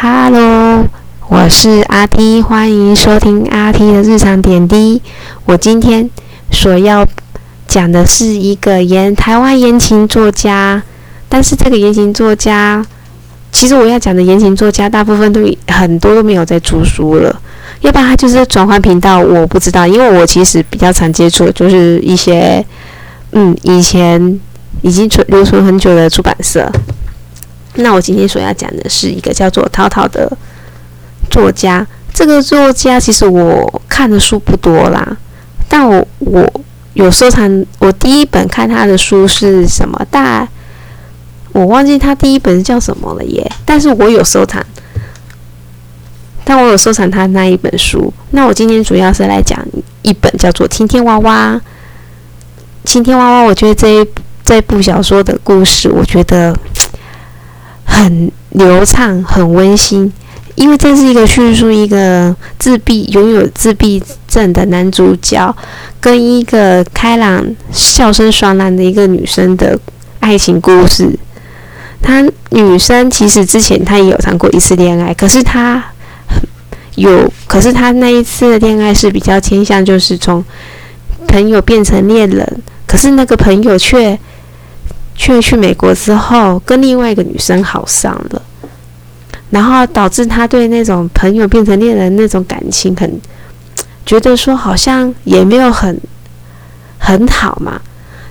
Hello，我是阿 T，欢迎收听阿 T 的日常点滴。我今天所要讲的是一个言台湾言情作家，但是这个言情作家，其实我要讲的言情作家，大部分都很多都没有在出书了，要不然他就是转换频道，我不知道，因为我其实比较常接触就是一些，嗯，以前已经存留存很久的出版社。那我今天所要讲的是一个叫做涛涛的作家。这个作家其实我看的书不多啦，但我我有收藏。我第一本看他的书是什么？大我忘记他第一本叫什么了耶。但是我有收藏，但我有收藏他那一本书。那我今天主要是来讲一本叫做《晴天娃娃》。《晴天娃娃》，我觉得这一这部小说的故事，我觉得。很流畅，很温馨，因为这是一个叙述一个自闭、拥有自闭症的男主角，跟一个开朗、笑声爽朗的一个女生的爱情故事。他女生其实之前她也有谈过一次恋爱，可是她有，可是她那一次的恋爱是比较倾向就是从朋友变成恋人，可是那个朋友却。却去美国之后，跟另外一个女生好上了，然后导致他对那种朋友变成恋人那种感情很，觉得说好像也没有很很好嘛。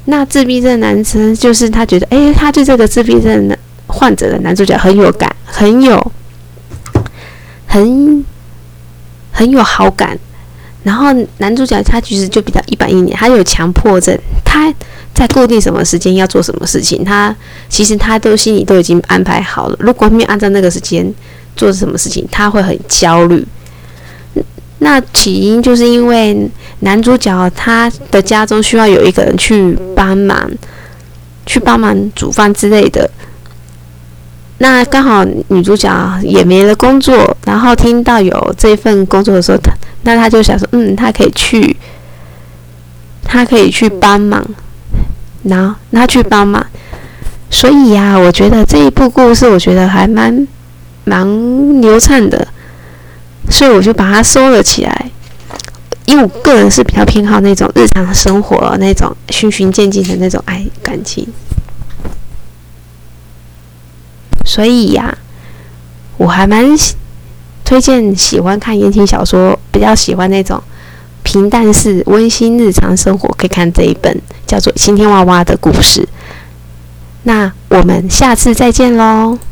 那自闭症男生就是他觉得，哎，他对这个自闭症患者的男主角很有感，很有很很有好感。然后男主角他其实就比较一板一眼，他有强迫症，他。在固定什么时间要做什么事情，他其实他都心里都已经安排好了。如果没有按照那个时间做什么事情，他会很焦虑。那起因就是因为男主角他的家中需要有一个人去帮忙，去帮忙煮饭之类的。那刚好女主角也没了工作，然后听到有这份工作的时候，他那他就想说，嗯，他可以去，他可以去帮忙。然后他去帮忙，所以呀，我觉得这一部故事，我觉得还蛮蛮流畅的，所以我就把它收了起来。因为我个人是比较偏好那种日常生活那种循循渐进的那种爱感情，所以呀，我还蛮推荐喜欢看言情小说，比较喜欢那种。平淡是温馨日常生活，可以看这一本叫做《晴天娃娃》的故事。那我们下次再见喽。